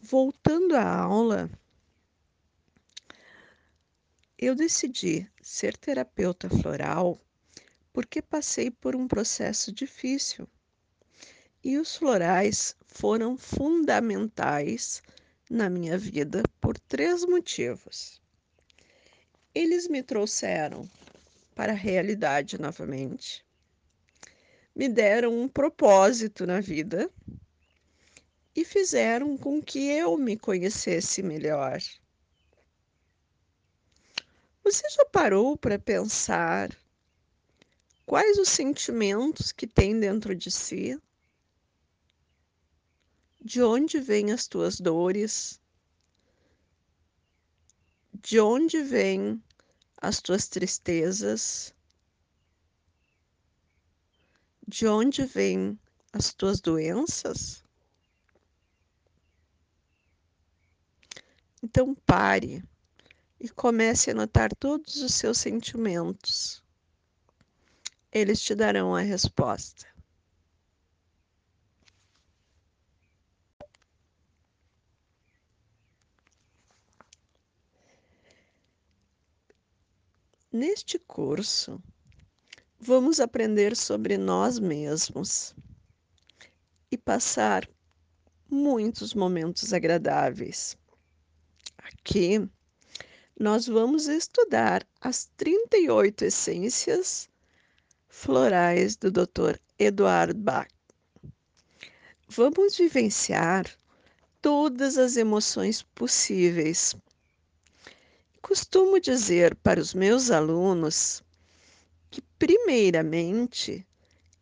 Voltando à aula, eu decidi ser terapeuta floral porque passei por um processo difícil. E os florais foram fundamentais na minha vida por três motivos. Eles me trouxeram para a realidade novamente, me deram um propósito na vida e fizeram com que eu me conhecesse melhor. Você já parou para pensar quais os sentimentos que tem dentro de si? De onde vêm as tuas dores? De onde vêm as tuas tristezas? De onde vêm as tuas doenças? Então pare e comece a notar todos os seus sentimentos. Eles te darão a resposta. Neste curso, vamos aprender sobre nós mesmos e passar muitos momentos agradáveis. Aqui nós vamos estudar as 38 essências florais do Dr. Eduard Bach. Vamos vivenciar todas as emoções possíveis. Costumo dizer para os meus alunos que, primeiramente,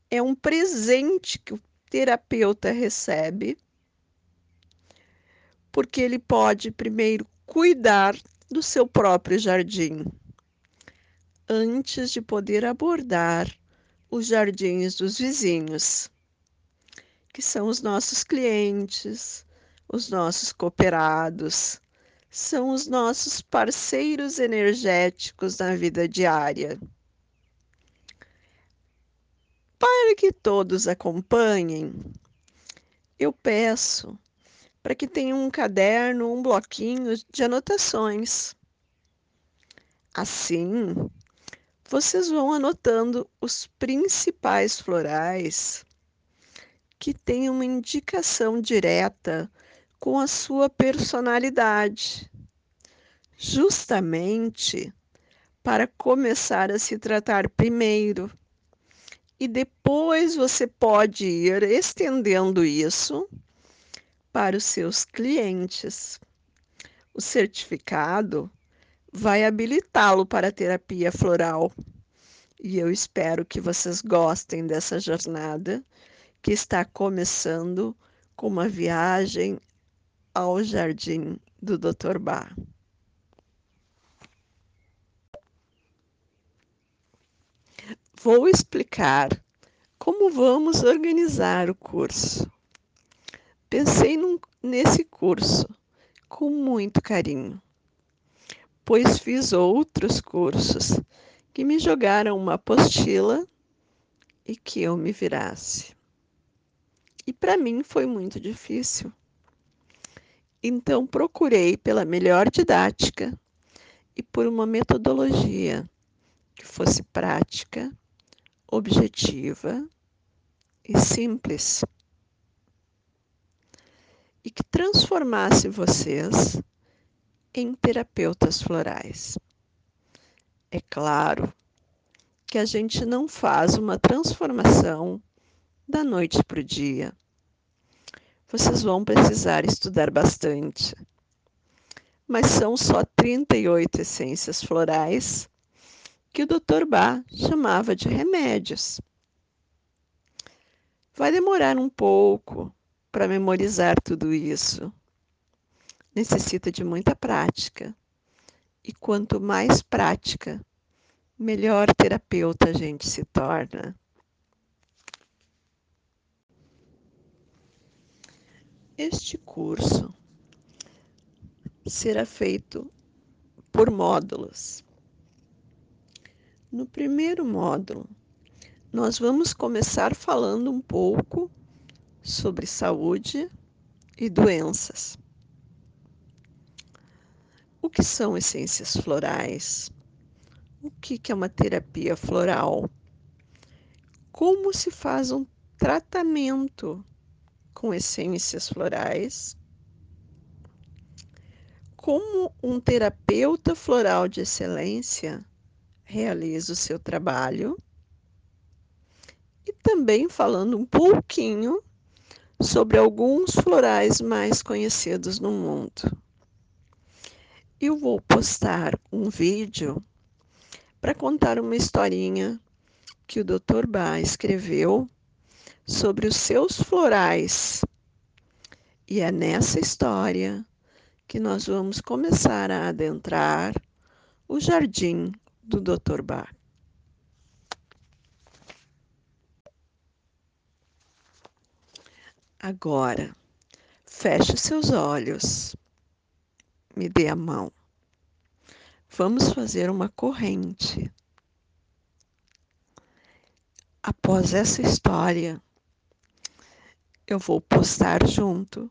é um presente que o terapeuta recebe, porque ele pode primeiro cuidar do seu próprio jardim, antes de poder abordar os jardins dos vizinhos, que são os nossos clientes, os nossos cooperados, são os nossos parceiros energéticos na vida diária. Para que todos acompanhem, eu peço para que tenham um caderno, um bloquinho de anotações. Assim, vocês vão anotando os principais florais que têm uma indicação direta com a sua personalidade, justamente para começar a se tratar primeiro. E depois você pode ir estendendo isso para os seus clientes. O certificado vai habilitá-lo para a terapia floral. E eu espero que vocês gostem dessa jornada que está começando com uma viagem ao jardim do Dr. Bach. Vou explicar como vamos organizar o curso. Pensei nesse curso com muito carinho, pois fiz outros cursos que me jogaram uma apostila e que eu me virasse. E para mim foi muito difícil. Então procurei pela melhor didática e por uma metodologia que fosse prática, objetiva e simples e que transformasse vocês em terapeutas florais. É claro que a gente não faz uma transformação da noite para o dia. Vocês vão precisar estudar bastante. Mas são só 38 essências florais que o Dr. Bach chamava de remédios. Vai demorar um pouco para memorizar tudo isso. Necessita de muita prática. E quanto mais prática, melhor terapeuta a gente se torna. Este curso será feito por módulos. No primeiro módulo, nós vamos começar falando um pouco sobre saúde e doenças. O que são essências florais? O que é uma terapia floral? Como se faz um tratamento com essências florais? Como um terapeuta floral de excelência realiza o seu trabalho? E também falando um pouquinho sobre alguns florais mais conhecidos no mundo. Eu vou postar um vídeo para contar uma historinha que o Dr. Bach escreveu sobre os seus florais. E é nessa história que nós vamos começar a adentrar o jardim do Dr. Bach. Agora, feche seus olhos, me dê a mão. Vamos fazer uma corrente. Após essa história, eu vou postar junto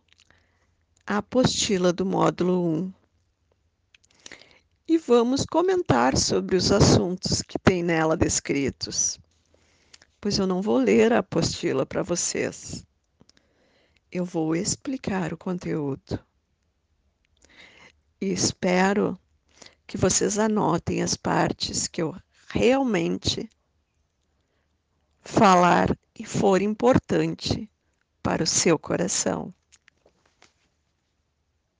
a apostila do módulo 1 e vamos comentar sobre os assuntos que tem nela descritos, pois eu não vou ler a apostila para vocês. Eu vou explicar o conteúdo. E espero que vocês anotem as partes que eu realmente falar e for importante para o seu coração.